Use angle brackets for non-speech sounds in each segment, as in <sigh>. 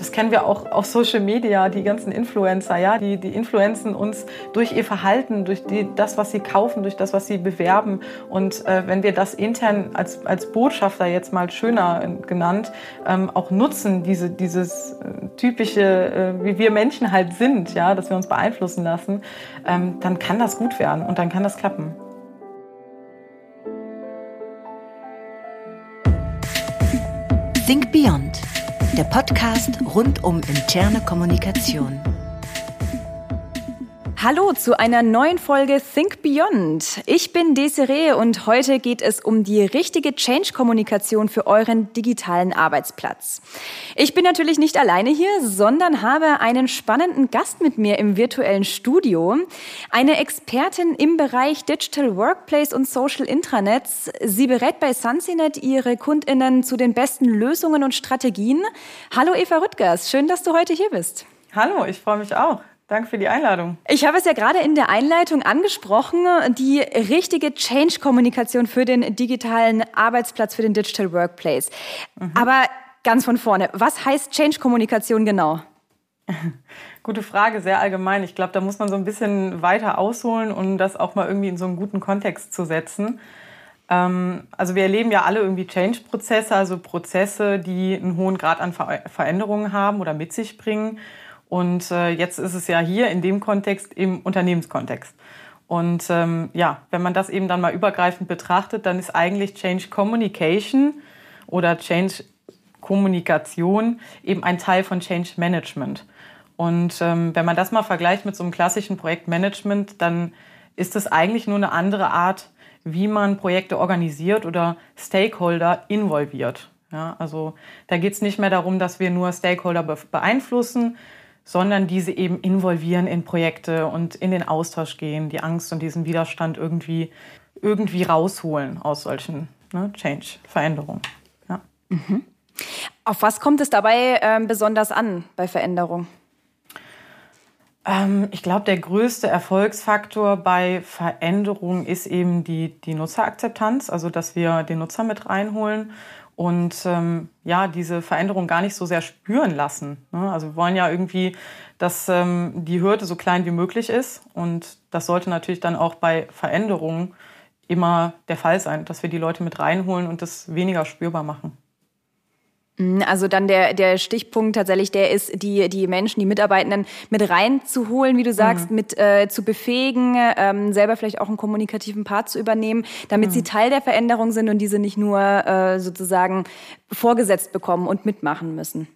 Das kennen wir auch auf Social Media, die ganzen Influencer, ja, die, die influenzen uns durch ihr Verhalten, durch die, das, was sie kaufen, durch das, was sie bewerben. Und äh, wenn wir das intern als, als Botschafter jetzt mal schöner äh, genannt, ähm, auch nutzen, diese, dieses äh, typische, äh, wie wir Menschen halt sind, ja, dass wir uns beeinflussen lassen, ähm, dann kann das gut werden und dann kann das klappen. Think Beyond, der Podcast rund um interne Kommunikation. Hallo zu einer neuen Folge Think Beyond. Ich bin Desiree und heute geht es um die richtige Change-Kommunikation für euren digitalen Arbeitsplatz. Ich bin natürlich nicht alleine hier, sondern habe einen spannenden Gast mit mir im virtuellen Studio. Eine Expertin im Bereich Digital Workplace und Social Intranets. Sie berät bei Sunsinet ihre KundInnen zu den besten Lösungen und Strategien. Hallo Eva Rüttgers, schön, dass du heute hier bist. Hallo, ich freue mich auch. Danke für die Einladung. Ich habe es ja gerade in der Einleitung angesprochen, die richtige Change-Kommunikation für den digitalen Arbeitsplatz, für den Digital Workplace. Mhm. Aber ganz von vorne, was heißt Change-Kommunikation genau? <laughs> Gute Frage, sehr allgemein. Ich glaube, da muss man so ein bisschen weiter ausholen, um das auch mal irgendwie in so einen guten Kontext zu setzen. Ähm, also wir erleben ja alle irgendwie Change-Prozesse, also Prozesse, die einen hohen Grad an Veränderungen haben oder mit sich bringen. Und äh, jetzt ist es ja hier in dem Kontext im Unternehmenskontext. Und ähm, ja, wenn man das eben dann mal übergreifend betrachtet, dann ist eigentlich Change Communication oder Change Kommunikation eben ein Teil von Change Management. Und ähm, wenn man das mal vergleicht mit so einem klassischen Projektmanagement, dann ist es eigentlich nur eine andere Art, wie man Projekte organisiert oder Stakeholder involviert. Ja, also da geht es nicht mehr darum, dass wir nur Stakeholder beeinflussen, sondern diese eben involvieren in Projekte und in den Austausch gehen, die Angst und diesen Widerstand irgendwie, irgendwie rausholen aus solchen ne, Change, Veränderungen. Ja. Mhm. Auf was kommt es dabei ähm, besonders an bei Veränderung? Ähm, ich glaube, der größte Erfolgsfaktor bei Veränderung ist eben die, die Nutzerakzeptanz, also dass wir den Nutzer mit reinholen und ähm, ja, diese Veränderung gar nicht so sehr spüren lassen. Ne? Also wir wollen ja irgendwie, dass ähm, die Hürde so klein wie möglich ist und das sollte natürlich dann auch bei Veränderungen immer der Fall sein, dass wir die Leute mit reinholen und das weniger spürbar machen. Mhm, also dann der, der Stichpunkt tatsächlich, der ist, die, die Menschen, die Mitarbeitenden mit reinzuholen, wie du sagst, mhm. mit äh, zu befähigen, ähm, selber vielleicht auch einen kommunikativen Part zu übernehmen, damit mhm. sie Teil der Veränderung sind und diese nicht nur äh, sozusagen vorgesetzt bekommen und mitmachen müssen.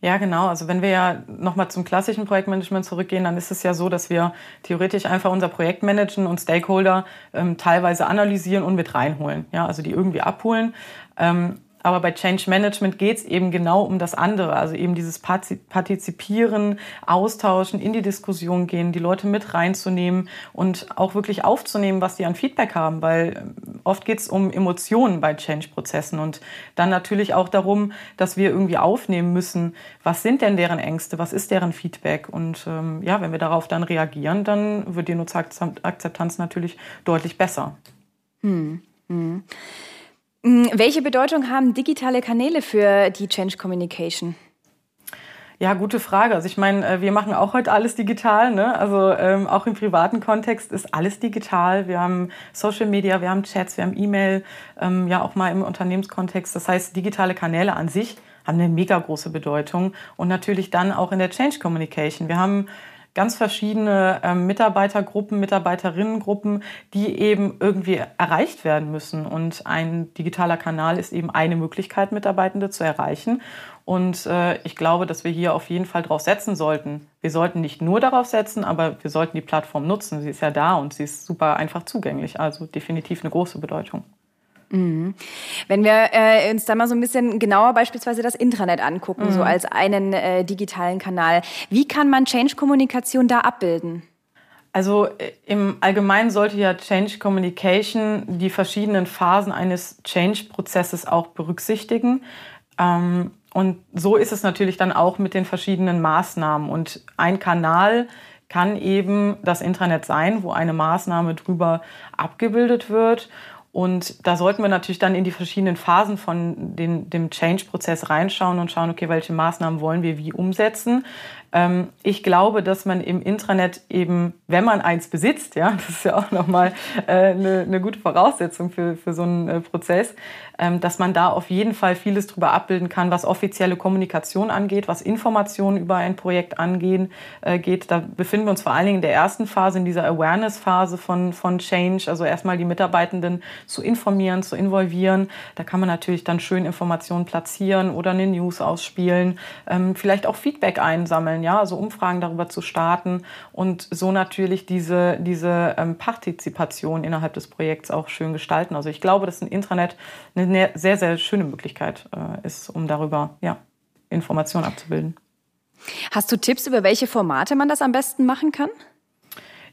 Ja, genau. Also wenn wir ja nochmal zum klassischen Projektmanagement zurückgehen, dann ist es ja so, dass wir theoretisch einfach unser Projekt managen und Stakeholder ähm, teilweise analysieren und mit reinholen. Ja, also die irgendwie abholen. Ähm, aber bei Change Management geht es eben genau um das andere, also eben dieses Partizipieren, Austauschen, in die Diskussion gehen, die Leute mit reinzunehmen und auch wirklich aufzunehmen, was die an Feedback haben, weil ähm, oft geht es um Emotionen bei Change-Prozessen und dann natürlich auch darum, dass wir irgendwie aufnehmen müssen, was sind denn deren Ängste, was ist deren Feedback und ähm, ja, wenn wir darauf dann reagieren, dann wird die Nutzerakzeptanz natürlich deutlich besser. Hm. Hm. Mm, welche Bedeutung haben digitale Kanäle für die Change Communication? Ja, gute Frage. Also ich meine, äh, wir machen auch heute alles digital. Ne? Also ähm, auch im privaten Kontext ist alles digital. Wir haben Social Media, wir haben Chats, wir haben E-Mail, ähm, ja auch mal im Unternehmenskontext. Das heißt, digitale Kanäle an sich haben eine mega große Bedeutung und natürlich dann auch in der Change Communication. Wir haben ganz verschiedene ähm, Mitarbeitergruppen, Mitarbeiterinnengruppen, die eben irgendwie erreicht werden müssen. Und ein digitaler Kanal ist eben eine Möglichkeit, Mitarbeitende zu erreichen. Und äh, ich glaube, dass wir hier auf jeden Fall drauf setzen sollten. Wir sollten nicht nur darauf setzen, aber wir sollten die Plattform nutzen. Sie ist ja da und sie ist super einfach zugänglich. Also definitiv eine große Bedeutung. Mhm. Wenn wir äh, uns da mal so ein bisschen genauer beispielsweise das Intranet angucken, mhm. so als einen äh, digitalen Kanal, wie kann man Change-Kommunikation da abbilden? Also äh, im Allgemeinen sollte ja Change Communication die verschiedenen Phasen eines Change-Prozesses auch berücksichtigen. Ähm, und so ist es natürlich dann auch mit den verschiedenen Maßnahmen. Und ein Kanal kann eben das Intranet sein, wo eine Maßnahme drüber abgebildet wird. Und da sollten wir natürlich dann in die verschiedenen Phasen von den, dem Change-Prozess reinschauen und schauen, okay, welche Maßnahmen wollen wir wie umsetzen. Ähm, ich glaube, dass man im Intranet eben, wenn man eins besitzt, ja, <laughs> das ist ja auch nochmal äh, eine, eine gute Voraussetzung für, für so einen äh, Prozess, ähm, dass man da auf jeden Fall vieles drüber abbilden kann, was offizielle Kommunikation angeht, was Informationen über ein Projekt angehen äh, geht. Da befinden wir uns vor allen Dingen in der ersten Phase, in dieser Awareness-Phase von, von Change, also erstmal die Mitarbeitenden zu informieren, zu involvieren. Da kann man natürlich dann schön Informationen platzieren oder eine News ausspielen, ähm, vielleicht auch Feedback einsammeln ja, also Umfragen darüber zu starten und so natürlich diese, diese ähm, Partizipation innerhalb des Projekts auch schön gestalten. Also ich glaube, dass ein Intranet eine sehr, sehr schöne Möglichkeit äh, ist, um darüber ja, Informationen abzubilden. Hast du Tipps, über welche Formate man das am besten machen kann?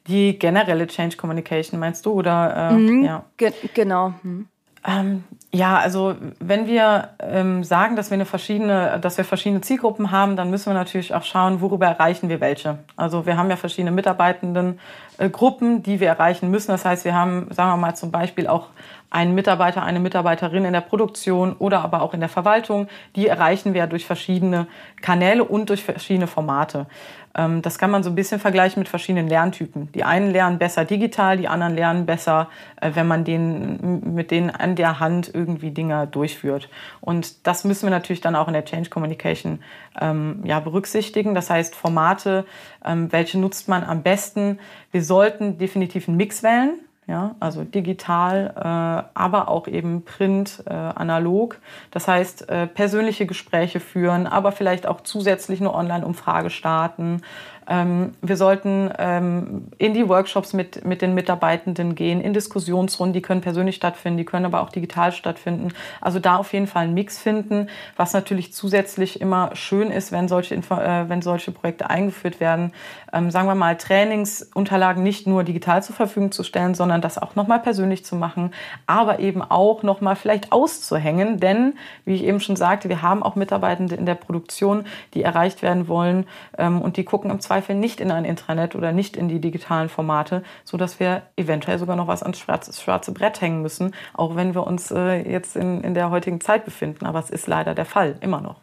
Die generelle Change Communication meinst du oder äh, mhm, ja. Ge genau. Mhm. Ähm, ja, also wenn wir ähm, sagen, dass wir eine verschiedene, dass wir verschiedene Zielgruppen haben, dann müssen wir natürlich auch schauen, worüber erreichen wir welche. Also wir haben ja verschiedene Mitarbeitenden äh, Gruppen, die wir erreichen müssen. Das heißt, wir haben, sagen wir mal zum Beispiel auch einen Mitarbeiter, eine Mitarbeiterin in der Produktion oder aber auch in der Verwaltung. Die erreichen wir durch verschiedene Kanäle und durch verschiedene Formate. Ähm, das kann man so ein bisschen vergleichen mit verschiedenen Lerntypen. Die einen lernen besser digital, die anderen lernen besser, äh, wenn man denen, mit denen an der Hand irgendwie Dinge durchführt. Und das müssen wir natürlich dann auch in der Change Communication ähm, ja, berücksichtigen. Das heißt, Formate, ähm, welche nutzt man am besten? Wir sollten definitiv einen Mix wählen. Ja, also digital, äh, aber auch eben print, äh, analog. Das heißt, äh, persönliche Gespräche führen, aber vielleicht auch zusätzlich eine Online-Umfrage starten, ähm, wir sollten ähm, in die Workshops mit, mit den Mitarbeitenden gehen, in Diskussionsrunden, die können persönlich stattfinden, die können aber auch digital stattfinden. Also da auf jeden Fall einen Mix finden, was natürlich zusätzlich immer schön ist, wenn solche, Info äh, wenn solche Projekte eingeführt werden. Ähm, sagen wir mal, Trainingsunterlagen nicht nur digital zur Verfügung zu stellen, sondern das auch nochmal persönlich zu machen, aber eben auch nochmal vielleicht auszuhängen, denn, wie ich eben schon sagte, wir haben auch Mitarbeitende in der Produktion, die erreicht werden wollen ähm, und die gucken im Zweifel Zweifel nicht in ein Intranet oder nicht in die digitalen Formate, sodass wir eventuell sogar noch was ans schwarze, schwarze Brett hängen müssen, auch wenn wir uns äh, jetzt in, in der heutigen Zeit befinden. Aber es ist leider der Fall, immer noch.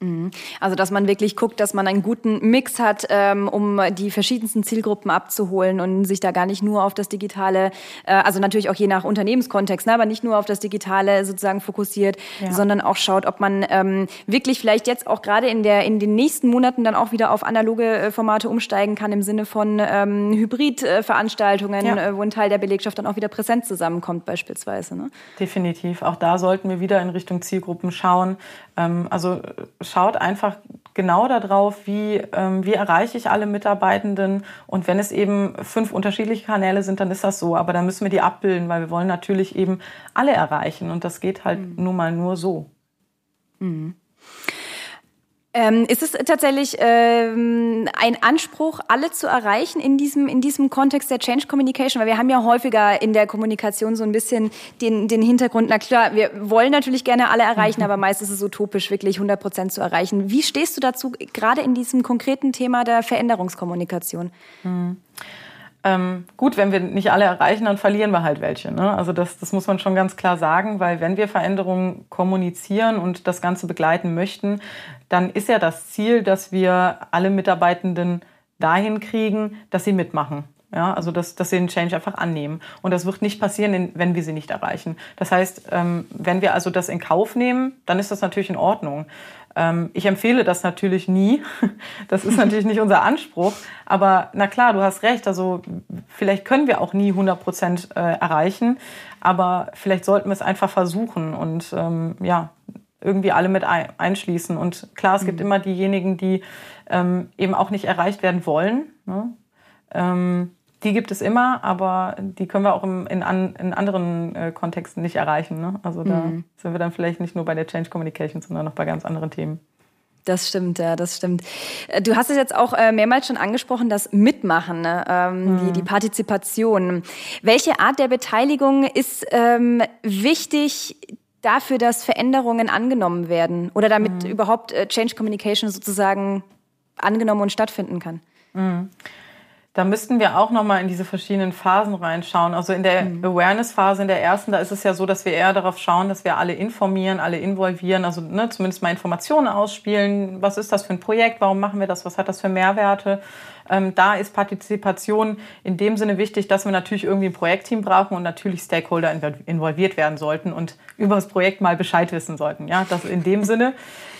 Mhm. Also dass man wirklich guckt, dass man einen guten Mix hat, ähm, um die verschiedensten Zielgruppen abzuholen und sich da gar nicht nur auf das Digitale, äh, also natürlich auch je nach Unternehmenskontext, ne, aber nicht nur auf das Digitale sozusagen fokussiert, ja. sondern auch schaut, ob man ähm, wirklich vielleicht jetzt auch gerade in der in den nächsten Monaten dann auch wieder auf analoge äh, Formate umsteigen kann im Sinne von ähm, Hybridveranstaltungen, ja. äh, wo ein Teil der Belegschaft dann auch wieder präsent zusammenkommt beispielsweise. Ne? Definitiv. Auch da sollten wir wieder in Richtung Zielgruppen schauen. Ähm, also schaut einfach genau darauf, wie, ähm, wie erreiche ich alle Mitarbeitenden. Und wenn es eben fünf unterschiedliche Kanäle sind, dann ist das so. Aber dann müssen wir die abbilden, weil wir wollen natürlich eben alle erreichen. Und das geht halt mhm. nun mal nur so. Mhm. Ähm, ist es tatsächlich ähm, ein Anspruch, alle zu erreichen in diesem, in diesem Kontext der Change Communication? Weil wir haben ja häufiger in der Kommunikation so ein bisschen den, den Hintergrund, na klar, wir wollen natürlich gerne alle erreichen, mhm. aber meist ist es utopisch, wirklich 100 Prozent zu erreichen. Wie stehst du dazu, gerade in diesem konkreten Thema der Veränderungskommunikation? Mhm. Ähm, gut, wenn wir nicht alle erreichen, dann verlieren wir halt welche. Ne? Also das, das muss man schon ganz klar sagen, weil wenn wir Veränderungen kommunizieren und das Ganze begleiten möchten, dann ist ja das Ziel, dass wir alle Mitarbeitenden dahin kriegen, dass sie mitmachen. Ja, also dass, dass sie den Change einfach annehmen. Und das wird nicht passieren, wenn wir sie nicht erreichen. Das heißt, ähm, wenn wir also das in Kauf nehmen, dann ist das natürlich in Ordnung. Ähm, ich empfehle das natürlich nie. <laughs> Das ist natürlich nicht unser Anspruch. Aber na klar, du hast recht. Also vielleicht können wir auch nie 100 Prozent äh, erreichen. Aber vielleicht sollten wir es einfach versuchen und ähm, ja, irgendwie alle mit einschließen. Und klar, es gibt mhm. immer diejenigen, die ähm, eben auch nicht erreicht werden wollen. Ne? Ähm, die gibt es immer, aber die können wir auch im, in, an, in anderen äh, Kontexten nicht erreichen. Ne? Also da mhm. sind wir dann vielleicht nicht nur bei der Change Communication, sondern auch bei ganz anderen Themen. Das stimmt, ja, das stimmt. Äh, du hast es jetzt auch äh, mehrmals schon angesprochen, das Mitmachen, ne? ähm, mhm. die, die Partizipation. Welche Art der Beteiligung ist ähm, wichtig dafür, dass Veränderungen angenommen werden oder damit mhm. überhaupt äh, Change Communication sozusagen angenommen und stattfinden kann? Mhm. Da müssten wir auch nochmal in diese verschiedenen Phasen reinschauen. Also in der mhm. Awareness-Phase, in der ersten, da ist es ja so, dass wir eher darauf schauen, dass wir alle informieren, alle involvieren, also ne, zumindest mal Informationen ausspielen. Was ist das für ein Projekt? Warum machen wir das? Was hat das für Mehrwerte? Ähm, da ist Partizipation in dem Sinne wichtig, dass wir natürlich irgendwie ein Projektteam brauchen und natürlich Stakeholder involviert werden sollten und über das Projekt mal Bescheid wissen sollten. Ja, das in dem Sinne.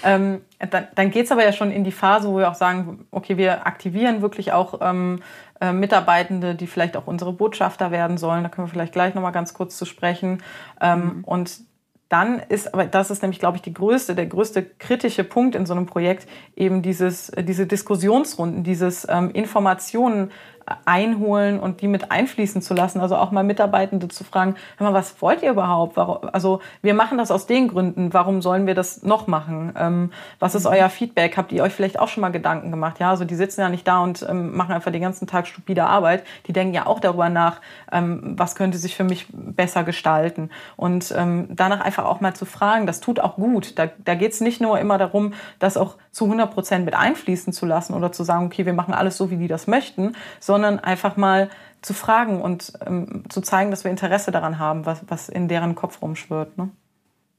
Ähm, dann dann geht es aber ja schon in die Phase, wo wir auch sagen, okay, wir aktivieren wirklich auch ähm, äh, Mitarbeitende, die vielleicht auch unsere Botschafter werden sollen. Da können wir vielleicht gleich nochmal ganz kurz zu sprechen. Ähm, mhm. Und dann ist, aber das ist nämlich, glaube ich, die größte, der größte kritische Punkt in so einem Projekt, eben dieses, diese Diskussionsrunden, dieses ähm, Informationen einholen und die mit einfließen zu lassen. Also auch mal Mitarbeitende zu fragen, hör mal, was wollt ihr überhaupt? Also wir machen das aus den Gründen. Warum sollen wir das noch machen? Ähm, was ist mhm. euer Feedback? Habt ihr euch vielleicht auch schon mal Gedanken gemacht? Ja, also die sitzen ja nicht da und ähm, machen einfach den ganzen Tag stupide Arbeit. Die denken ja auch darüber nach, ähm, was könnte sich für mich besser gestalten. Und danach einfach auch mal zu fragen, das tut auch gut. Da, da geht es nicht nur immer darum, das auch zu 100 Prozent mit einfließen zu lassen oder zu sagen, okay, wir machen alles so, wie die das möchten, sondern einfach mal zu fragen und ähm, zu zeigen, dass wir Interesse daran haben, was, was in deren Kopf rumschwirrt. Ne?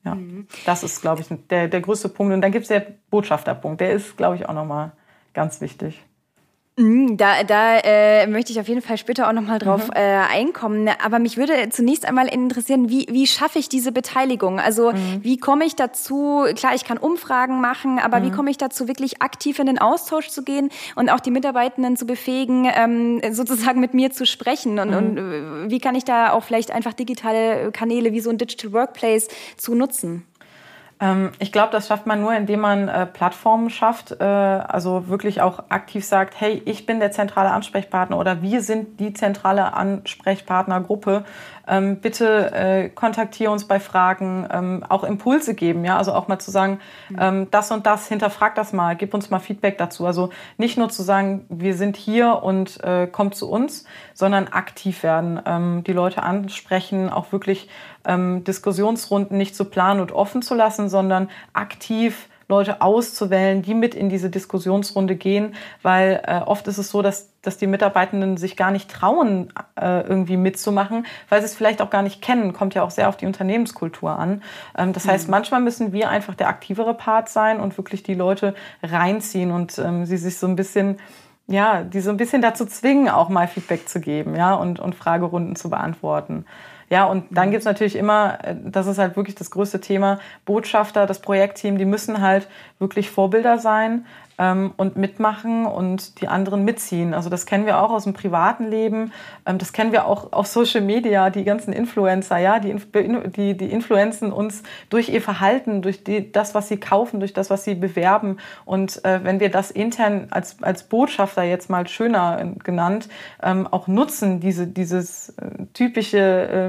Ja, mhm. das ist, glaube ich, der, der größte Punkt. Und dann gibt es den Botschafterpunkt, der ist, glaube ich, auch nochmal ganz wichtig. Mhm, da, da äh, möchte ich auf jeden Fall später auch nochmal drauf mhm. äh, einkommen. Aber mich würde zunächst einmal interessieren, wie, wie schaffe ich diese Beteiligung? Also mhm. wie komme ich dazu, klar, ich kann Umfragen machen, aber mhm. wie komme ich dazu, wirklich aktiv in den Austausch zu gehen und auch die Mitarbeitenden zu befähigen, ähm, sozusagen mit mir zu sprechen? Und, und mhm. wie kann ich da auch vielleicht einfach digitale Kanäle wie so ein Digital Workplace zu nutzen? Ähm, ich glaube, das schafft man nur, indem man äh, Plattformen schafft, äh, also wirklich auch aktiv sagt, hey, ich bin der zentrale Ansprechpartner oder wir sind die zentrale Ansprechpartnergruppe. Ähm, bitte äh, kontaktiere uns bei Fragen, ähm, auch Impulse geben, ja, also auch mal zu sagen, mhm. ähm, das und das, hinterfrag das mal, gib uns mal Feedback dazu. Also nicht nur zu sagen, wir sind hier und äh, kommt zu uns, sondern aktiv werden, ähm, die Leute ansprechen, auch wirklich ähm, Diskussionsrunden nicht zu planen und offen zu lassen, sondern aktiv Leute auszuwählen, die mit in diese Diskussionsrunde gehen, weil äh, oft ist es so, dass, dass die Mitarbeitenden sich gar nicht trauen, äh, irgendwie mitzumachen, weil sie es vielleicht auch gar nicht kennen. Kommt ja auch sehr auf die Unternehmenskultur an. Ähm, das heißt, mhm. manchmal müssen wir einfach der aktivere Part sein und wirklich die Leute reinziehen und ähm, sie sich so ein bisschen ja, die so ein bisschen dazu zwingen, auch mal Feedback zu geben, ja, und, und Fragerunden zu beantworten. Ja, und dann mhm. gibt's natürlich immer, äh, das ist halt wirklich das größte Thema, Botschafter, das Projektteam, die müssen halt wirklich Vorbilder sein und mitmachen und die anderen mitziehen. Also das kennen wir auch aus dem privaten Leben, ähm, das kennen wir auch auf Social Media, die ganzen Influencer, ja, die, die, die influenzen uns durch ihr Verhalten, durch die, das, was sie kaufen, durch das, was sie bewerben. Und äh, wenn wir das intern als, als Botschafter jetzt mal schöner äh, genannt, ähm, auch nutzen, diese, dieses äh, typische,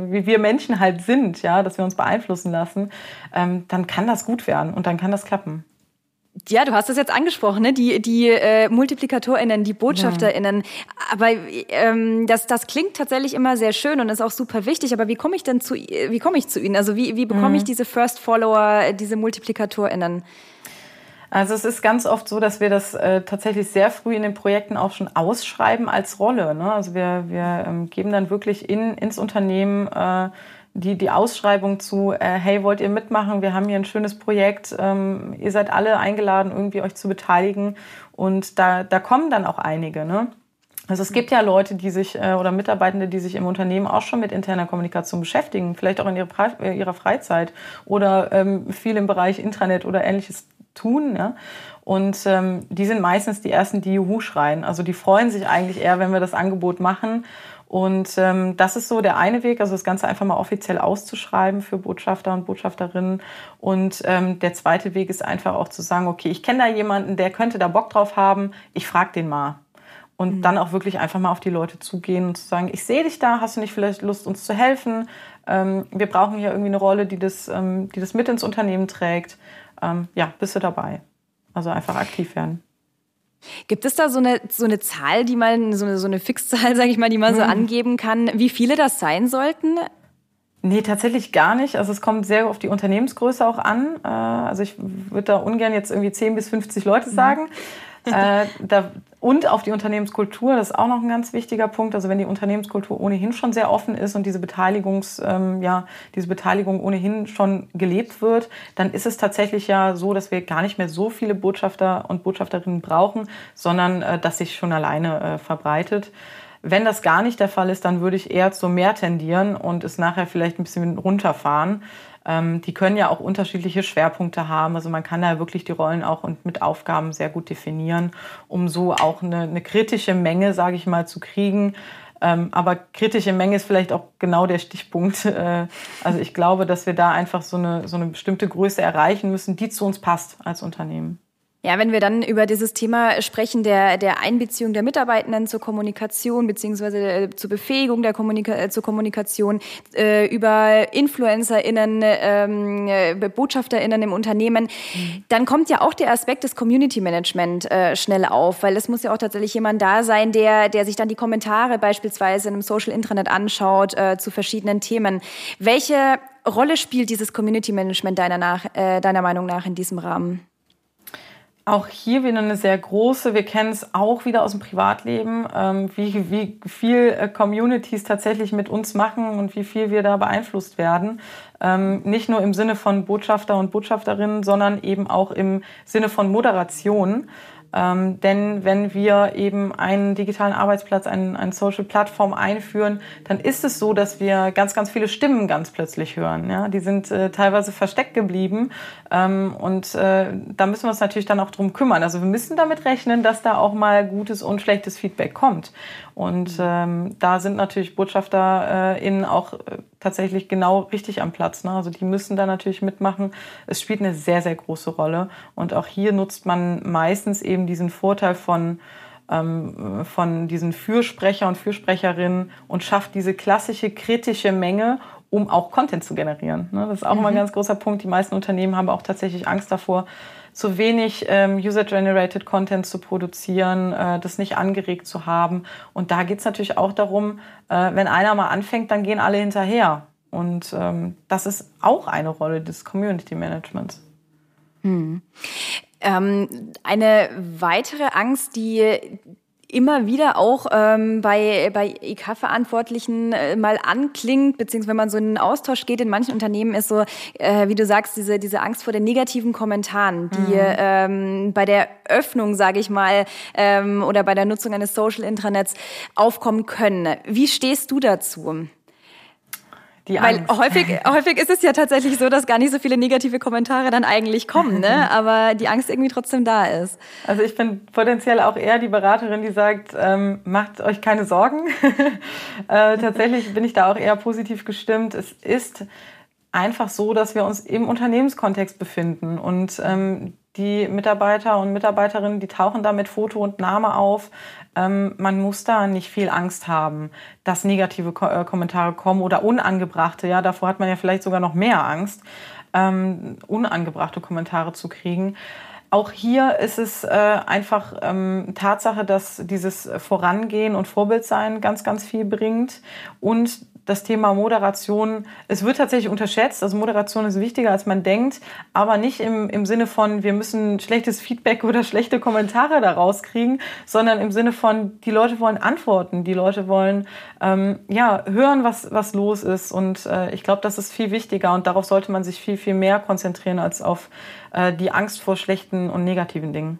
äh, wie wir Menschen halt sind, ja, dass wir uns beeinflussen lassen, ähm, dann kann das gut werden und dann kann das klappen. Ja, du hast es jetzt angesprochen, ne? die, die äh, MultiplikatorInnen, die BotschafterInnen. Aber ähm, das, das klingt tatsächlich immer sehr schön und ist auch super wichtig. Aber wie komme ich denn zu, wie komme ich zu ihnen? Also wie, wie bekomme mhm. ich diese First Follower, diese MultiplikatorInnen? Also es ist ganz oft so, dass wir das äh, tatsächlich sehr früh in den Projekten auch schon ausschreiben als Rolle. Ne? Also wir, wir ähm, geben dann wirklich in, ins Unternehmen äh, die, die Ausschreibung zu, äh, hey, wollt ihr mitmachen? Wir haben hier ein schönes Projekt. Ähm, ihr seid alle eingeladen, irgendwie euch zu beteiligen. Und da, da kommen dann auch einige. Ne? Also es gibt ja Leute, die sich äh, oder Mitarbeitende, die sich im Unternehmen auch schon mit interner Kommunikation beschäftigen, vielleicht auch in ihrer, äh, ihrer Freizeit oder ähm, viel im Bereich Intranet oder ähnliches tun. Ja? Und ähm, die sind meistens die ersten, die Juhu schreien. Also die freuen sich eigentlich eher, wenn wir das Angebot machen und ähm, das ist so der eine Weg, also das Ganze einfach mal offiziell auszuschreiben für Botschafter und Botschafterinnen. Und ähm, der zweite Weg ist einfach auch zu sagen, okay, ich kenne da jemanden, der könnte da Bock drauf haben, ich frage den mal. und mhm. dann auch wirklich einfach mal auf die Leute zugehen und zu sagen, ich sehe dich da, hast du nicht vielleicht Lust, uns zu helfen? Ähm, wir brauchen hier irgendwie eine Rolle, die das, ähm, die das mit ins Unternehmen trägt. Ähm, ja, bist du dabei? Also einfach aktiv werden. Gibt es da so eine, so eine Zahl, die man, so eine, so eine Fixzahl, <laughs> sage ich mal, die man so hm. angeben kann, wie viele das sein sollten? Nee, tatsächlich gar nicht. Also es kommt sehr auf die Unternehmensgröße auch an. Äh, also ich würde da ungern jetzt irgendwie 10 bis 50 Leute mhm. sagen. Mhm. Äh, da, und auf die Unternehmenskultur, das ist auch noch ein ganz wichtiger Punkt. Also wenn die Unternehmenskultur ohnehin schon sehr offen ist und diese, Beteiligungs, ähm, ja, diese Beteiligung ohnehin schon gelebt wird, dann ist es tatsächlich ja so, dass wir gar nicht mehr so viele Botschafter und Botschafterinnen brauchen, sondern äh, dass sich schon alleine äh, verbreitet. Wenn das gar nicht der Fall ist, dann würde ich eher zu mehr tendieren und es nachher vielleicht ein bisschen runterfahren. Ähm, die können ja auch unterschiedliche Schwerpunkte haben. Also man kann da wirklich die Rollen auch und mit Aufgaben sehr gut definieren, um so auch eine, eine kritische Menge, sage ich mal, zu kriegen. Ähm, aber kritische Menge ist vielleicht auch genau der Stichpunkt. <laughs> Äh, also ich glaube, dass wir da einfach so eine, so eine bestimmte Größe erreichen müssen, die zu uns passt als Unternehmen. Ja, wenn wir dann über dieses Thema sprechen, der, der Einbeziehung der Mitarbeitenden zur Kommunikation beziehungsweise äh, zur Befähigung der Kommunika äh, zur Kommunikation, äh, über InfluencerInnen, ähm, äh, BotschafterInnen im Unternehmen, mhm. dann kommt ja auch der Aspekt des Community Management äh, schnell auf, weil es muss ja auch tatsächlich jemand da sein, der, der sich dann die Kommentare beispielsweise in einem Social Intranet anschaut äh, zu verschiedenen Themen. Welche Rolle spielt dieses Community Management deiner, nach, äh, deiner Meinung nach in diesem Rahmen? Auch hier wieder eine sehr große. Wir kennen es auch wieder aus dem Privatleben, ähm, wie, wie viel äh, Communities tatsächlich mit uns machen und wie viel wir da beeinflusst werden. Ähm, nicht nur im Sinne von Botschafter und Botschafterinnen, sondern eben auch im Sinne von Moderation. Ähm, denn wenn wir eben einen digitalen Arbeitsplatz, einen, eine Social-Plattform einführen, dann ist es so, dass wir ganz, ganz viele Stimmen ganz plötzlich hören. Ja? Die sind äh, teilweise versteckt geblieben ähm, und äh, da müssen wir uns natürlich dann auch drum kümmern. Also wir müssen damit rechnen, dass da auch mal gutes und schlechtes Feedback kommt. Und ähm, da sind natürlich BotschafterInnen auch äh, tatsächlich genau richtig am Platz. Ne? Also die müssen da natürlich mitmachen. Es spielt eine sehr, sehr große Rolle. Und auch hier nutzt man meistens eben diesen Vorteil von, ähm, von diesen Fürsprecher und Fürsprecherinnen und schafft diese klassische kritische Menge, um auch Content zu generieren. Ne? Das ist auch mhm. mal ein ganz großer Punkt. Die meisten Unternehmen haben auch tatsächlich Angst davor, zu wenig ähm, User-Generated Content zu produzieren, äh, das nicht angeregt zu haben. Und da geht es natürlich auch darum, äh, wenn einer mal anfängt, dann gehen alle hinterher. Und ähm, das ist auch eine Rolle des Community Managements. Hm. Ähm, eine weitere Angst, die immer wieder auch ähm, bei, bei IK-Verantwortlichen äh, mal anklingt, beziehungsweise wenn man so in einen Austausch geht in manchen Unternehmen, ist so, äh, wie du sagst, diese, diese Angst vor den negativen Kommentaren, die mhm. ähm, bei der Öffnung, sage ich mal, ähm, oder bei der Nutzung eines Social-Intranets aufkommen können. Wie stehst du dazu? Die Weil häufig, <laughs> häufig ist es ja tatsächlich so, dass gar nicht so viele negative Kommentare dann eigentlich kommen, ne? <laughs> aber die Angst irgendwie trotzdem da ist. Also ich bin potenziell auch eher die Beraterin, die sagt, ähm, macht euch keine Sorgen. <laughs> äh, tatsächlich bin ich da auch eher positiv gestimmt. Es ist einfach so, dass wir uns im Unternehmenskontext befinden und ähm, die Mitarbeiter und Mitarbeiterinnen, die tauchen da mit Foto und Name auf. Ähm, man muss da nicht viel Angst haben, dass negative Ko äh, Kommentare kommen oder unangebrachte. Ja, davor hat man ja vielleicht sogar noch mehr Angst, ähm, unangebrachte Kommentare zu kriegen. Auch hier ist es äh, einfach ähm, Tatsache, dass dieses Vorangehen und Vorbildsein ganz, ganz viel bringt und das Thema Moderation, es wird tatsächlich unterschätzt. Also Moderation ist wichtiger, als man denkt, aber nicht im, im Sinne von, wir müssen schlechtes Feedback <laughs> oder schlechte Kommentare daraus kriegen, sondern im Sinne von, die Leute wollen Antworten, die Leute wollen ähm, ja, hören, was, was los ist. Und äh, ich glaube, das ist viel wichtiger und darauf sollte man sich viel, viel mehr konzentrieren als auf äh, die Angst vor schlechten und negativen Dingen.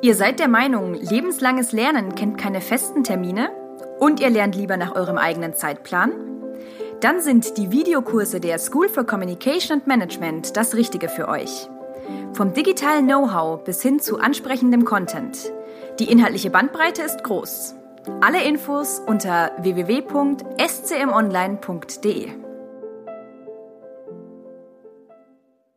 Ihr seid der Meinung, lebenslanges Lernen kennt keine festen Termine? Und ihr lernt lieber nach eurem eigenen Zeitplan? Dann sind die Videokurse der School for Communication and Management das Richtige für euch. Vom digitalen Know-how bis hin zu ansprechendem Content. Die inhaltliche Bandbreite ist groß. Alle Infos unter www.scmonline.de.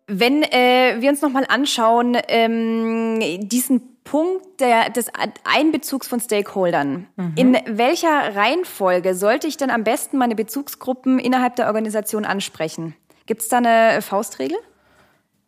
Wenn äh, wir uns nochmal anschauen, ähm, diesen Punkt der, des Einbezugs von Stakeholdern. Mhm. In welcher Reihenfolge sollte ich denn am besten meine Bezugsgruppen innerhalb der Organisation ansprechen? Gibt es da eine Faustregel?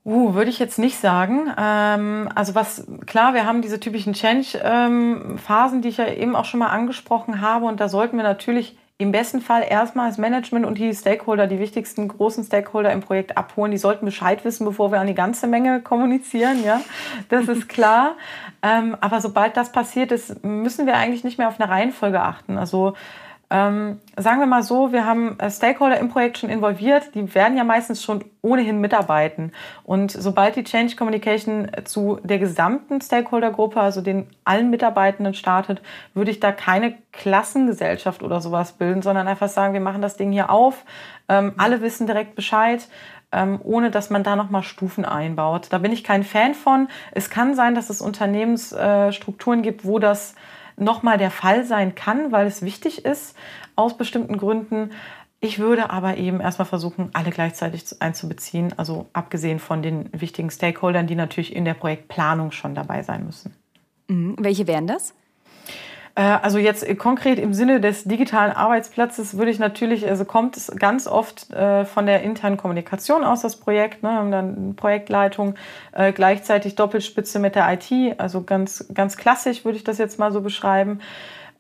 Uh, würde ich jetzt nicht sagen. Ähm, also was, klar, wir haben diese typischen Change-Phasen, ähm, die ich ja eben auch schon mal angesprochen habe. Und da sollten wir natürlich im besten Fall erstmal das Management und die Stakeholder, die wichtigsten großen Stakeholder im Projekt abholen. Die sollten Bescheid wissen, bevor wir an die ganze Menge kommunizieren. Ja, das ist klar. <laughs> ähm, aber sobald das passiert ist, müssen wir eigentlich nicht mehr auf eine Reihenfolge achten. Also ähm, sagen wir mal so, wir haben äh, Stakeholder im Projekt schon involviert, die werden ja meistens schon ohnehin mitarbeiten. Und sobald die Change Communication zu der gesamten Stakeholdergruppe, also den allen Mitarbeitenden startet, würde ich da keine Klassengesellschaft oder sowas bilden, sondern einfach sagen, wir machen das Ding hier auf, ähm, alle wissen direkt Bescheid ähm, ohne dass man da nochmal Stufen einbaut. Da bin ich kein Fan von. Es kann sein, dass es Unternehmensstrukturen äh, gibt, wo das nochmal der Fall sein kann, weil es wichtig ist aus bestimmten Gründen. Ich würde aber eben erstmal versuchen, alle gleichzeitig einzubeziehen, also abgesehen von den wichtigen Stakeholdern, die natürlich in der Projektplanung schon dabei sein müssen. Mhm. Welche wären das? Äh, also jetzt konkret im Sinne des digitalen Arbeitsplatzes würde ich natürlich, also kommt es ganz oft äh, von der internen Kommunikation aus, das Projekt. Ne? Dann Projektleitung, äh, gleichzeitig Doppelspitze mit der IT, also ganz, ganz klassisch würde ich das jetzt mal so beschreiben.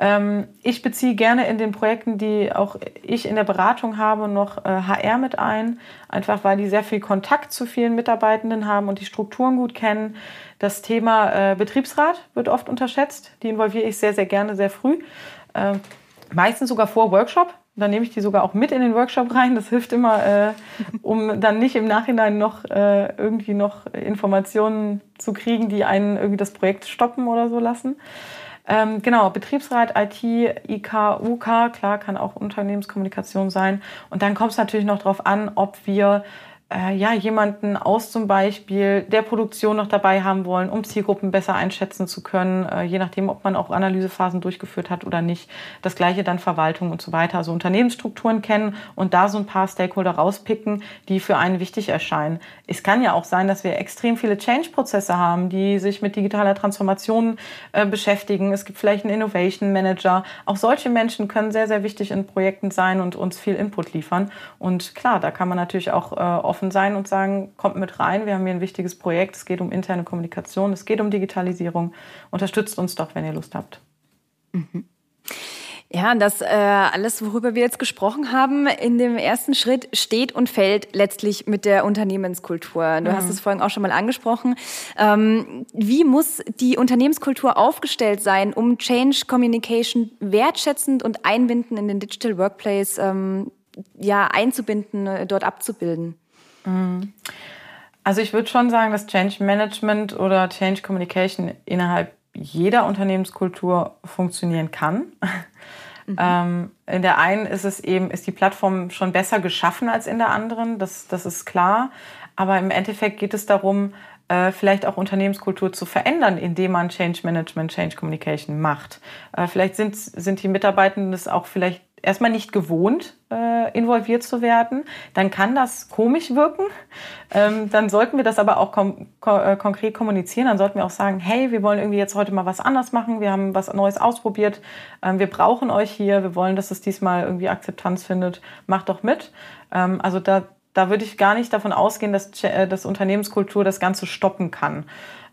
Ähm, ich beziehe gerne in den Projekten, die auch ich in der Beratung habe, noch HR mit ein, einfach weil die sehr viel Kontakt zu vielen Mitarbeitenden haben und die Strukturen gut kennen. Das Thema äh, Betriebsrat wird oft unterschätzt. Die involviere ich sehr, sehr gerne, sehr früh. Äh, meistens sogar vor Workshop. Dann nehme ich die sogar auch mit in den Workshop rein. Das hilft immer, äh, um dann nicht im Nachhinein noch äh, irgendwie noch Informationen zu kriegen, die einen irgendwie das Projekt stoppen oder so lassen. Ähm, genau, Betriebsrat, IT, IK, UK, klar, kann auch Unternehmenskommunikation sein. Und dann kommt es natürlich noch darauf an, ob wir äh, ja, jemanden aus zum Beispiel der Produktion noch dabei haben wollen, um Zielgruppen besser einschätzen zu können, äh, je nachdem, ob man auch Analysephasen durchgeführt hat oder nicht. Das gleiche dann Verwaltung und so weiter. Also Unternehmensstrukturen kennen und da so ein paar Stakeholder rauspicken, die für einen wichtig erscheinen. Es kann ja auch sein, dass wir extrem viele Change-Prozesse haben, die sich mit digitaler Transformation äh, beschäftigen. Es gibt vielleicht einen Innovation Manager. Auch solche Menschen können sehr, sehr wichtig in Projekten sein und uns viel Input liefern. Und klar, da kann man natürlich auch äh, offen offen sein und sagen, kommt mit rein, wir haben hier ein wichtiges Projekt, es geht um interne Kommunikation, es geht um Digitalisierung, unterstützt uns doch, wenn ihr Lust habt. Mhm. Ja, das äh, alles, worüber wir jetzt gesprochen haben, in dem ersten Schritt steht und fällt letztlich mit der Unternehmenskultur. Du mhm. hast es vorhin auch schon mal angesprochen. Ähm, wie muss die Unternehmenskultur aufgestellt sein, um Change Communication wertschätzend und einbinden in den Digital Workplace ähm, ja, einzubinden, äh, dort abzubilden? Mhm. Also ich würde schon sagen, dass Change Management oder Change Communication innerhalb jeder Unternehmenskultur funktionieren kann. Mhm. Ähm, in der einen ist es eben, ist die Plattform schon besser geschaffen als in der anderen, das, das ist klar. Aber im Endeffekt geht es darum, äh, vielleicht auch Unternehmenskultur zu verändern, indem man Change Management, Change Communication macht. Äh, vielleicht sind, sind die Mitarbeitenden das auch vielleicht erstmal nicht gewohnt, äh, involviert zu werden, dann kann das komisch wirken. Ähm, dann sollten wir das aber auch kom ko äh, konkret kommunizieren. Dann sollten wir auch sagen, hey, wir wollen irgendwie jetzt heute mal was anders machen. Wir haben was Neues ausprobiert. Ähm, wir brauchen euch hier. Wir wollen, dass es diesmal irgendwie Akzeptanz findet. Macht doch mit. Ähm, also da, da würde ich gar nicht davon ausgehen, dass äh, das Unternehmenskultur das Ganze stoppen kann.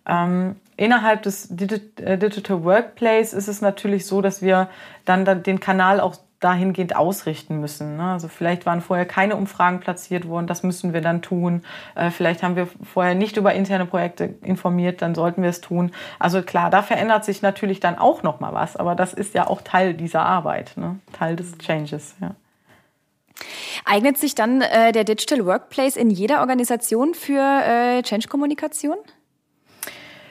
Ähm, innerhalb des äh, Digital Workplace ist es natürlich so, dass wir dann den Kanal auch dahingehend ausrichten müssen. Ne? Also vielleicht waren vorher keine Umfragen platziert worden, das müssen wir dann tun. Äh, vielleicht haben wir vorher nicht über interne Projekte informiert, dann sollten wir es tun. Also klar, da verändert sich natürlich dann auch noch mal was, aber das ist ja auch Teil dieser Arbeit, ne? Teil des Changes. Ja. Eignet sich dann äh, der Digital Workplace in jeder Organisation für äh, Change-Kommunikation?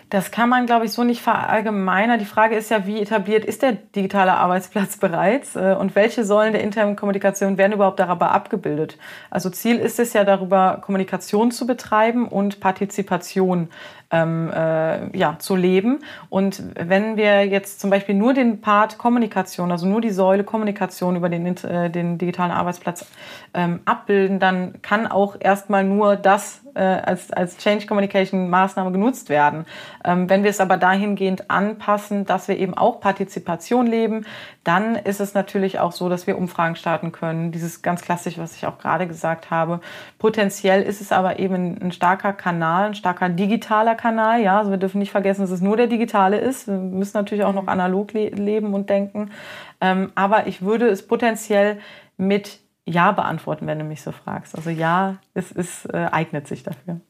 Das kann man, glaube ich, so nicht verallgemeinern. Die Frage ist ja, wie etabliert ist der digitale Arbeitsplatz <laughs> bereits äh, und welche Säulen der internen Kommunikation werden überhaupt darüber abgebildet? Also Ziel ist es ja, darüber Kommunikation zu betreiben und Partizipation ähm, äh, ja, zu leben. Und wenn wir jetzt zum Beispiel nur den Part Kommunikation, also nur die Säule Kommunikation über den, äh, den digitalen Arbeitsplatz ähm, abbilden, dann kann auch erstmal nur das äh, als, als Change Communication Maßnahme genutzt werden. Ähm, wenn wir es aber dahingehend anpassen, dass wir eben auch Partizipation leben, dann ist es natürlich auch so, dass wir Umfragen starten können. Dieses ganz klassisch, was ich auch gerade gesagt habe. Potenziell ist es aber eben ein starker Kanal, ein starker digitaler Kanal. Ja, also wir dürfen nicht vergessen, dass es nur der digitale ist. Wir müssen natürlich auch noch mhm. analog le leben und denken. Ähm, aber ich würde es potenziell mit Ja beantworten, wenn du mich so fragst. Also ja, es, es äh, eignet sich dafür. <laughs>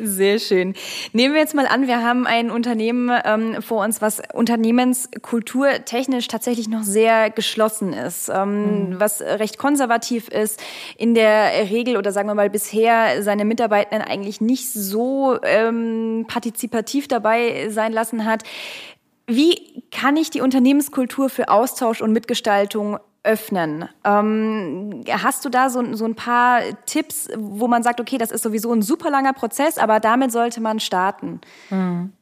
Sehr schön. Nehmen wir jetzt mal an, wir haben ein Unternehmen ähm, vor uns, was Unternehmenskultur technisch tatsächlich noch sehr geschlossen ist, ähm, mhm. was recht konservativ ist, in der Regel oder sagen wir mal bisher seine Mitarbeitenden eigentlich nicht so ähm, partizipativ dabei sein lassen hat. Wie kann ich die Unternehmenskultur für Austausch und Mitgestaltung öffnen. Ähm, hast du da so, so ein paar Tipps, wo man sagt, okay, das ist sowieso ein super langer Prozess, aber damit sollte man starten? Hm.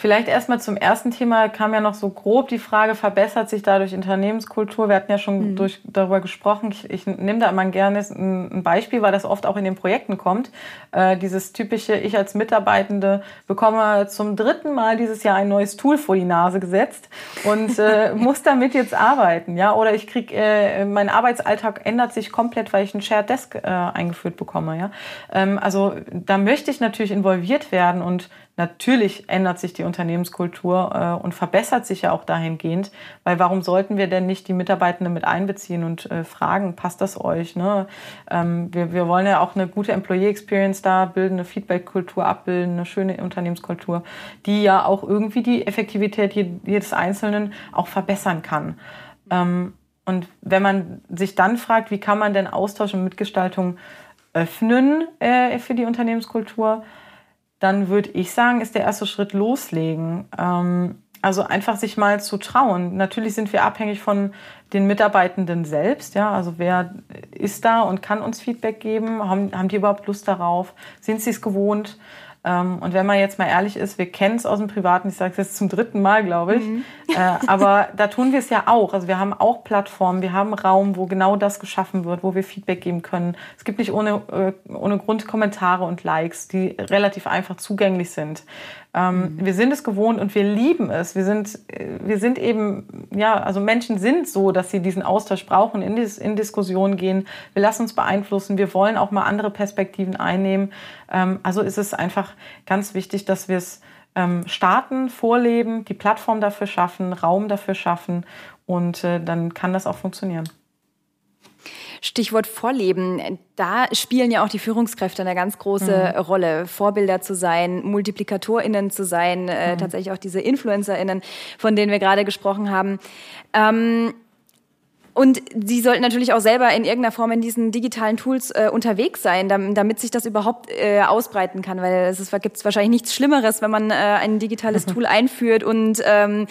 Vielleicht erstmal zum ersten Thema kam ja noch so grob die Frage, verbessert sich dadurch Unternehmenskultur? Wir hatten ja schon mhm. durch, darüber gesprochen. Ich, ich nehme da immer gerne ein Beispiel, weil das oft auch in den Projekten kommt. Äh, dieses typische, ich als Mitarbeitende bekomme zum dritten Mal dieses Jahr ein neues Tool vor die Nase gesetzt und äh, <laughs> muss damit jetzt arbeiten. Ja? Oder ich kriege, äh, mein Arbeitsalltag ändert sich komplett, weil ich ein Shared Desk äh, eingeführt bekomme. Ja? Ähm, also da möchte ich natürlich involviert werden und Natürlich ändert sich die Unternehmenskultur äh, und verbessert sich ja auch dahingehend, weil warum sollten wir denn nicht die Mitarbeitenden mit einbeziehen und äh, fragen, passt das euch? Ne? Ähm, wir, wir wollen ja auch eine gute Employee Experience da bilden, eine Feedback-Kultur abbilden, eine schöne Unternehmenskultur, die ja auch irgendwie die Effektivität jedes Einzelnen auch verbessern kann. Ähm, und wenn man sich dann fragt, wie kann man denn Austausch und Mitgestaltung öffnen äh, für die Unternehmenskultur, dann würde ich sagen, ist der erste Schritt loslegen. Ähm, also einfach sich mal zu trauen. Natürlich sind wir abhängig von den Mitarbeitenden selbst. Ja, also wer ist da und kann uns Feedback geben? Haben, haben die überhaupt Lust darauf? Sind sie es gewohnt? Ähm, und wenn man jetzt mal ehrlich ist, wir kennen es aus dem Privaten, ich sage es jetzt zum dritten Mal, glaube ich, mhm. Äh, aber da tun wir es ja auch. Also wir haben auch Plattformen, wir haben Raum, wo genau das geschaffen wird, wo wir Feedback geben können. Es gibt nicht ohne, äh, ohne Grund Kommentare und Likes, die relativ einfach zugänglich sind. Ähm, mhm. Wir sind es gewohnt und wir lieben es. Wir sind, wir sind eben, ja, also Menschen sind so, dass sie diesen Austausch brauchen, in, Dis in Diskussionen gehen. Wir lassen uns beeinflussen. Wir wollen auch mal andere Perspektiven einnehmen. Ähm, also ist es einfach ganz wichtig, dass wir es ähm, starten, vorleben, die Plattform dafür schaffen, Raum dafür schaffen und äh, dann kann das auch funktionieren. Stichwort Vorleben. Da spielen ja auch die Führungskräfte eine ganz große mhm. Rolle. Vorbilder zu sein, MultiplikatorInnen zu sein, äh, mhm. tatsächlich auch diese InfluencerInnen, von denen wir gerade gesprochen haben. Ähm, und sie sollten natürlich auch selber in irgendeiner Form in diesen digitalen Tools äh, unterwegs sein, damit, sich das überhaupt äh, ausbreiten kann. Weil es gibt wahrscheinlich nichts Schlimmeres, wenn man äh, ein digitales. <laughs> Tool einführt und ähm,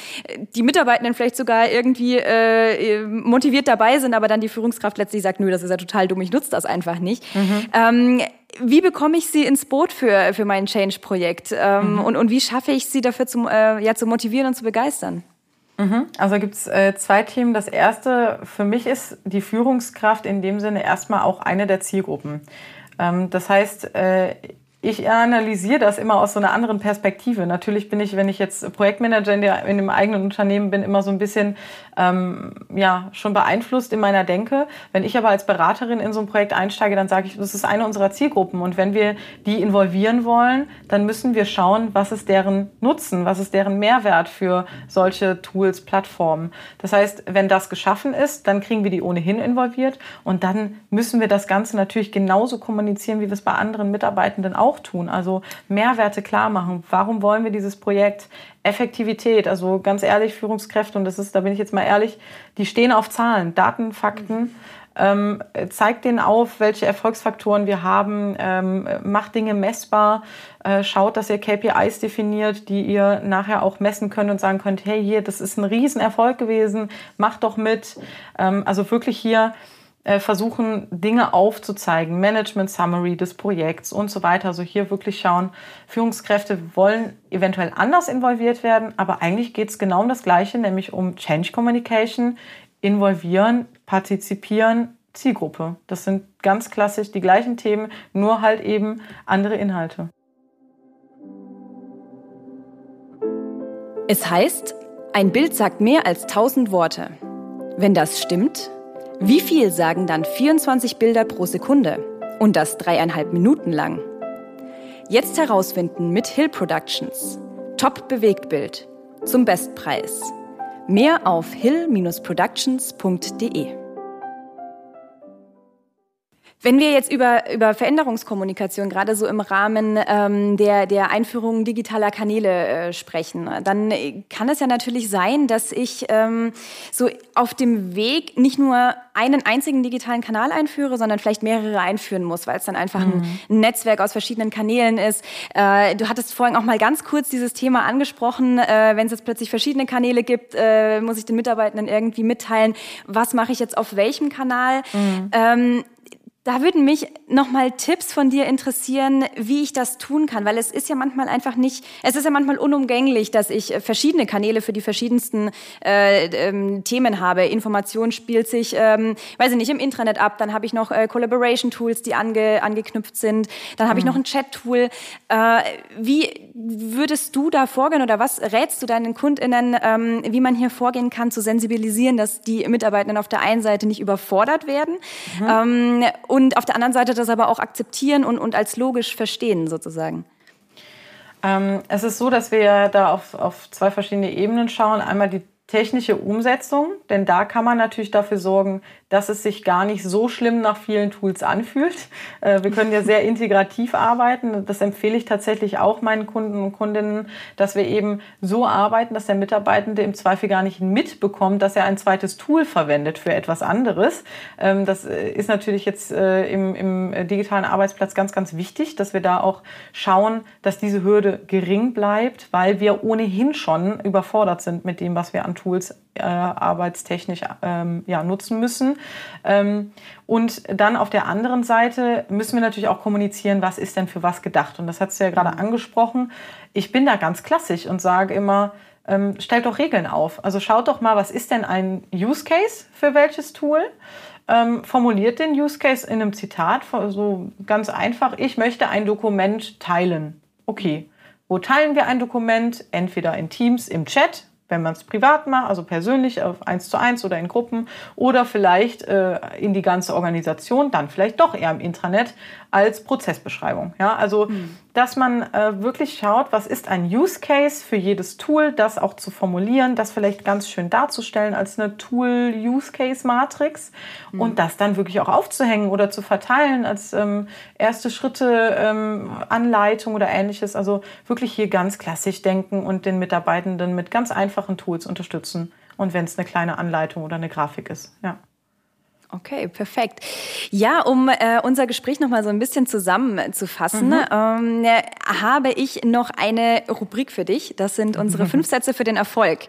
die Mitarbeitenden vielleicht sogar irgendwie äh, motiviert dabei sind, aber dann die Führungskraft letztlich sagt, nö, das ist ja total dumm, ich nutze das einfach nicht. Mhm. Ähm, wie bekomme ich sie ins Boot für, für mein Change-Projekt? Ähm, mhm. und, und wie schaffe ich sie dafür zum, äh, ja, zu motivieren und zu begeistern? Mhm. Also gibt es äh, zwei Themen. Das erste für mich ist die Führungskraft in dem Sinne erstmal auch eine der Zielgruppen. Ähm, das heißt, äh, ich analysiere das immer aus so einer anderen Perspektive. Natürlich bin ich, wenn ich jetzt Projektmanager in, der, in dem eigenen Unternehmen bin, immer so ein bisschen ähm, ja schon beeinflusst in meiner Denke. Wenn ich aber als Beraterin in so ein Projekt einsteige, dann sage ich, das ist eine unserer Zielgruppen und wenn wir die involvieren wollen, dann müssen wir schauen, was ist deren Nutzen, was ist deren Mehrwert für solche Tools, Plattformen. Das heißt, wenn das geschaffen ist, dann kriegen wir die ohnehin involviert und dann müssen wir das Ganze natürlich genauso kommunizieren, wie wir es bei anderen Mitarbeitenden auch tun. Also Mehrwerte klar machen. Warum wollen wir dieses Projekt? Effektivität, also ganz ehrlich, Führungskräfte, und das ist, da bin ich jetzt mal ehrlich, die stehen auf Zahlen, Daten, Fakten. Ähm, zeigt denen auf, welche Erfolgsfaktoren wir haben, ähm, macht Dinge messbar, äh, schaut, dass ihr KPIs definiert, die ihr nachher auch messen könnt und sagen könnt, hey, hier, das ist ein Riesenerfolg gewesen, macht doch mit. Ähm, also wirklich hier versuchen, Dinge aufzuzeigen, Management Summary des Projekts und so weiter. Also hier wirklich schauen, Führungskräfte wollen eventuell anders involviert werden, aber eigentlich geht es genau um das Gleiche, nämlich um Change Communication, involvieren, partizipieren, Zielgruppe. Das sind ganz klassisch die gleichen Themen, nur halt eben andere Inhalte. Es heißt, ein Bild sagt mehr als 1000 Worte. Wenn das stimmt, wie viel sagen dann 24 Bilder pro Sekunde? Und das dreieinhalb Minuten lang. Jetzt herausfinden mit Hill Productions. Top Bewegtbild. Zum Bestpreis. Mehr auf hill-productions.de. Wenn wir jetzt über, über Veränderungskommunikation, gerade so im Rahmen ähm, der, der Einführung digitaler Kanäle äh, sprechen, dann kann es ja natürlich sein, dass ich ähm, so auf dem Weg nicht nur einen einzigen digitalen Kanal einführe, sondern vielleicht mehrere einführen muss, weil es dann einfach mhm. ein, Netzwerk aus verschiedenen Kanälen ist. Äh, du hattest vorhin auch mal ganz kurz dieses Thema angesprochen. Äh, Wenn es jetzt plötzlich verschiedene Kanäle gibt, äh, muss ich den Mitarbeitenden irgendwie mitteilen, was mache ich jetzt auf welchem Kanal. Mhm. Ähm, da würden mich nochmal Tipps von dir interessieren, wie ich das tun kann, weil es ist ja manchmal einfach nicht, es ist ja manchmal unumgänglich, dass ich äh, verschiedene Kanäle für die verschiedensten äh, ähm, Themen habe. Information spielt sich, ähm, weiß ich nicht, im Intranet ab, dann habe ich noch äh, Collaboration-Tools, die ange, angeknüpft sind, dann habe mhm. ich noch ein Chat-Tool. Äh, wie würdest du da vorgehen oder was rätst du deinen KundInnen, ähm, wie man hier vorgehen kann, zu sensibilisieren, dass die Mitarbeitenden auf der einen Seite nicht überfordert werden mhm. ähm, und auf der anderen Seite das aber auch akzeptieren und, und als logisch verstehen sozusagen? Ähm, es ist so, dass wir da auf, auf zwei verschiedene Ebenen schauen. Einmal die technische Umsetzung, denn da kann man natürlich dafür sorgen, dass es sich gar nicht so schlimm nach vielen Tools anfühlt. <laughs> Äh, wir können ja sehr integrativ arbeiten. Das empfehle ich tatsächlich auch meinen Kunden und Kundinnen, dass wir eben so arbeiten, dass der Mitarbeitende im Zweifel gar nicht mitbekommt, dass er ein zweites Tool verwendet für etwas anderes. Ähm, das äh, ist natürlich jetzt äh, im, im digitalen Arbeitsplatz ganz, ganz wichtig, dass wir da auch schauen, dass diese Hürde gering bleibt, weil wir ohnehin schon überfordert sind mit dem, was wir an Tools äh, arbeitstechnisch ähm, ja, nutzen müssen. Ähm, und dann auf der anderen Seite müssen wir natürlich auch kommunizieren, was ist denn für was gedacht. Und das hast du ja gerade angesprochen. Ich bin da ganz klassisch und sage immer, ähm, stellt doch Regeln auf. Also schaut doch mal, was ist denn ein Use Case für welches Tool? Ähm, formuliert den Use Case in einem Zitat, so ganz einfach, ich möchte ein Dokument teilen. Okay, wo teilen wir ein Dokument? Entweder in Teams, im Chat, wenn man es privat macht, also persönlich auf eins zu eins oder in Gruppen oder vielleicht äh, in die ganze Organisation, dann vielleicht doch eher im Intranet als Prozessbeschreibung. Ja, also mhm dass man äh, wirklich schaut, was ist ein Use Case für jedes Tool, das auch zu formulieren, das vielleicht ganz schön darzustellen als eine Tool-Use Case-Matrix mhm. und das dann wirklich auch aufzuhängen oder zu verteilen als ähm, erste Schritte, ähm, Anleitung oder ähnliches. Also wirklich hier ganz klassisch denken und den Mitarbeitenden mit ganz einfachen Tools unterstützen. Und wenn es eine kleine Anleitung oder eine Grafik ist, ja. Okay, perfekt. Ja, um äh, unser Gespräch noch mal so ein bisschen zusammenzufassen, mhm. ähm, habe ich noch eine Rubrik für dich. Das sind unsere mhm. fünf Sätze für den Erfolg.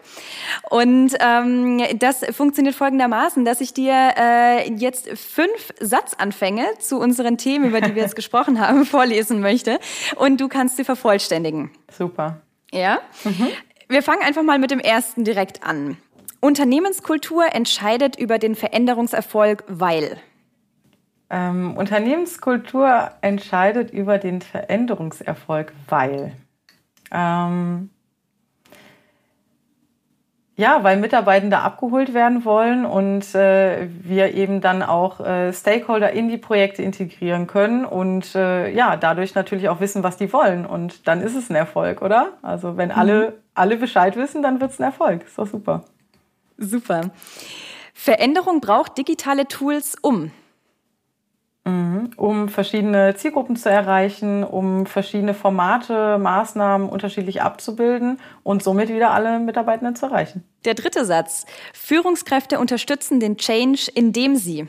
Und ähm, das funktioniert folgendermaßen, dass ich dir äh, jetzt fünf Satzanfänge zu unseren Themen, über die wir jetzt <laughs> gesprochen haben, vorlesen möchte. Und du kannst sie vervollständigen. Super. Ja? Mhm. Wir fangen einfach mal mit dem ersten direkt an. Unternehmenskultur entscheidet über den Veränderungserfolg, weil. Ähm, Unternehmenskultur entscheidet über den Veränderungserfolg, weil. Ähm, ja, weil Mitarbeitende abgeholt werden wollen und äh, wir eben dann auch äh, Stakeholder in die Projekte integrieren können und äh, ja, dadurch natürlich auch wissen, was die wollen. Und dann ist es ein Erfolg, oder? Also wenn alle, mhm. alle Bescheid wissen, dann wird es ein Erfolg. Ist doch super. Super. Veränderung braucht digitale Tools um. Mhm. Um verschiedene Zielgruppen zu erreichen, um verschiedene Formate, Maßnahmen unterschiedlich abzubilden und somit wieder alle Mitarbeitenden zu erreichen. Der dritte Satz. Führungskräfte unterstützen den Change, indem sie.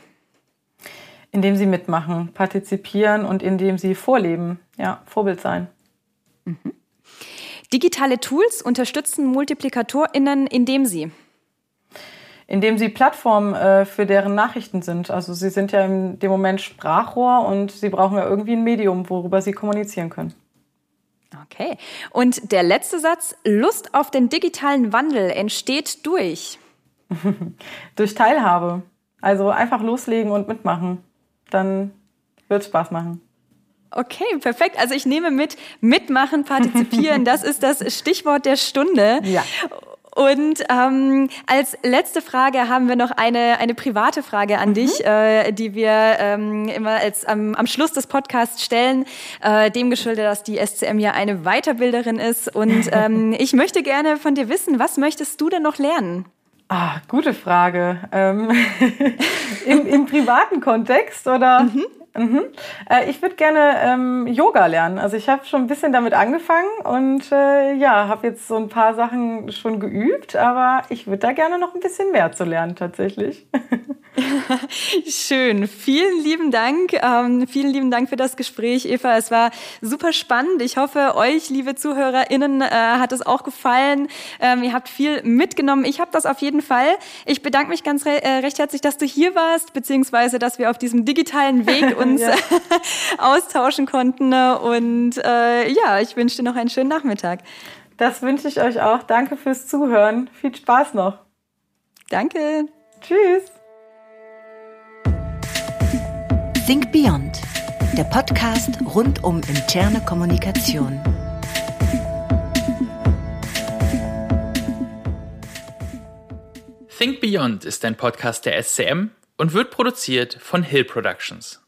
Indem sie mitmachen, partizipieren und indem sie vorleben. Ja, Vorbild sein. Mhm. Digitale Tools unterstützen MultiplikatorInnen, indem sie indem sie Plattform äh, für deren Nachrichten sind. Also sie sind ja in dem Moment Sprachrohr und sie brauchen ja irgendwie ein Medium, worüber sie kommunizieren können. Okay. Und der letzte Satz, Lust auf den digitalen Wandel entsteht durch. <laughs> durch Teilhabe. Also einfach loslegen und mitmachen. Dann wird es Spaß machen. Okay, perfekt. Also ich nehme mit, mitmachen, <laughs> partizipieren, das ist das Stichwort der Stunde. Ja. Und ähm, als letzte Frage haben wir noch eine, eine private Frage an mhm. dich, äh, die wir ähm, immer als, am, am Schluss des Podcasts stellen, äh, dem geschuldet, dass die SCM ja eine Weiterbilderin ist. Und <laughs> ähm, ich möchte gerne von dir wissen, was möchtest du denn noch lernen? Ah, gute Frage. Ähm, <laughs> im, Im privaten Kontext oder? Mhm. Mhm. Äh, ich würde gerne ähm, Yoga lernen. Also ich habe schon ein bisschen damit angefangen und äh, ja, habe jetzt so ein paar Sachen schon geübt, aber ich würde da gerne noch ein bisschen mehr zu lernen tatsächlich. <laughs> Schön. Vielen lieben Dank. Ähm, vielen lieben Dank für das Gespräch, Eva. Es war super spannend. Ich hoffe, euch, liebe ZuhörerInnen, äh, hat es auch gefallen. Ähm, ihr habt viel mitgenommen. Ich habe das auf jeden Fall. Ich bedanke mich ganz re äh, recht herzlich, dass du hier warst, beziehungsweise, dass wir auf diesem digitalen Weg <laughs> uns <laughs> austauschen konnten. Und äh, ja, ich wünsche dir noch einen schönen Nachmittag. Das wünsche ich euch auch. Danke fürs Zuhören. Viel Spaß noch. Danke. Tschüss. Think Beyond, der Podcast rund um interne Kommunikation. Think Beyond ist ein Podcast der SCM und wird produziert von Hill Productions.